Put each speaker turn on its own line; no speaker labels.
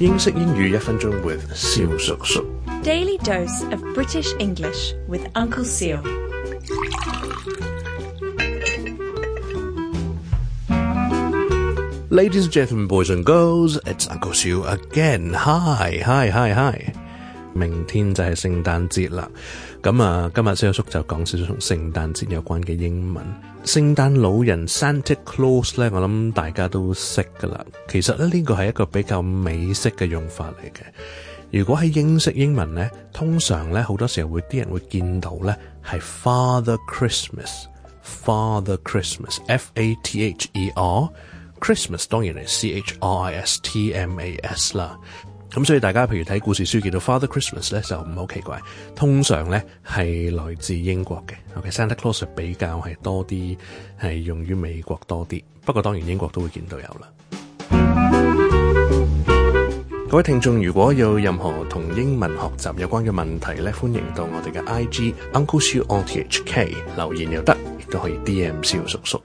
英式英语一分钟 with
Daily dose of British English with Uncle
Ladies and gentlemen, boys and girls, it's Uncle Seal again. Hi, hi, hi, hi. 明天就係聖誕節啦，咁啊，今日小叔就講少少同聖誕節有關嘅英文。聖誕老人 Santa Claus 咧，我諗大家都識噶啦。其實咧呢個係一個比較美式嘅用法嚟嘅。如果喺英式英文咧，通常咧好多時候會啲人會見到咧係 Father Christmas，Father Christmas，F A T H E R，Christmas 當然係 C H R I S T M A S 啦。咁所以大家譬如睇故事書見到 Father Christmas 咧就唔係好奇怪，通常咧係來自英國嘅。OK，Santa Claus 比較係多啲係用於美國多啲，不過當然英國都會見到有啦。各位聽眾如果有任何同英文學習有關嘅問題咧，歡迎到我哋嘅 IG Uncle Sir O T H K 留言又得，亦都可以 D M 小叔叔。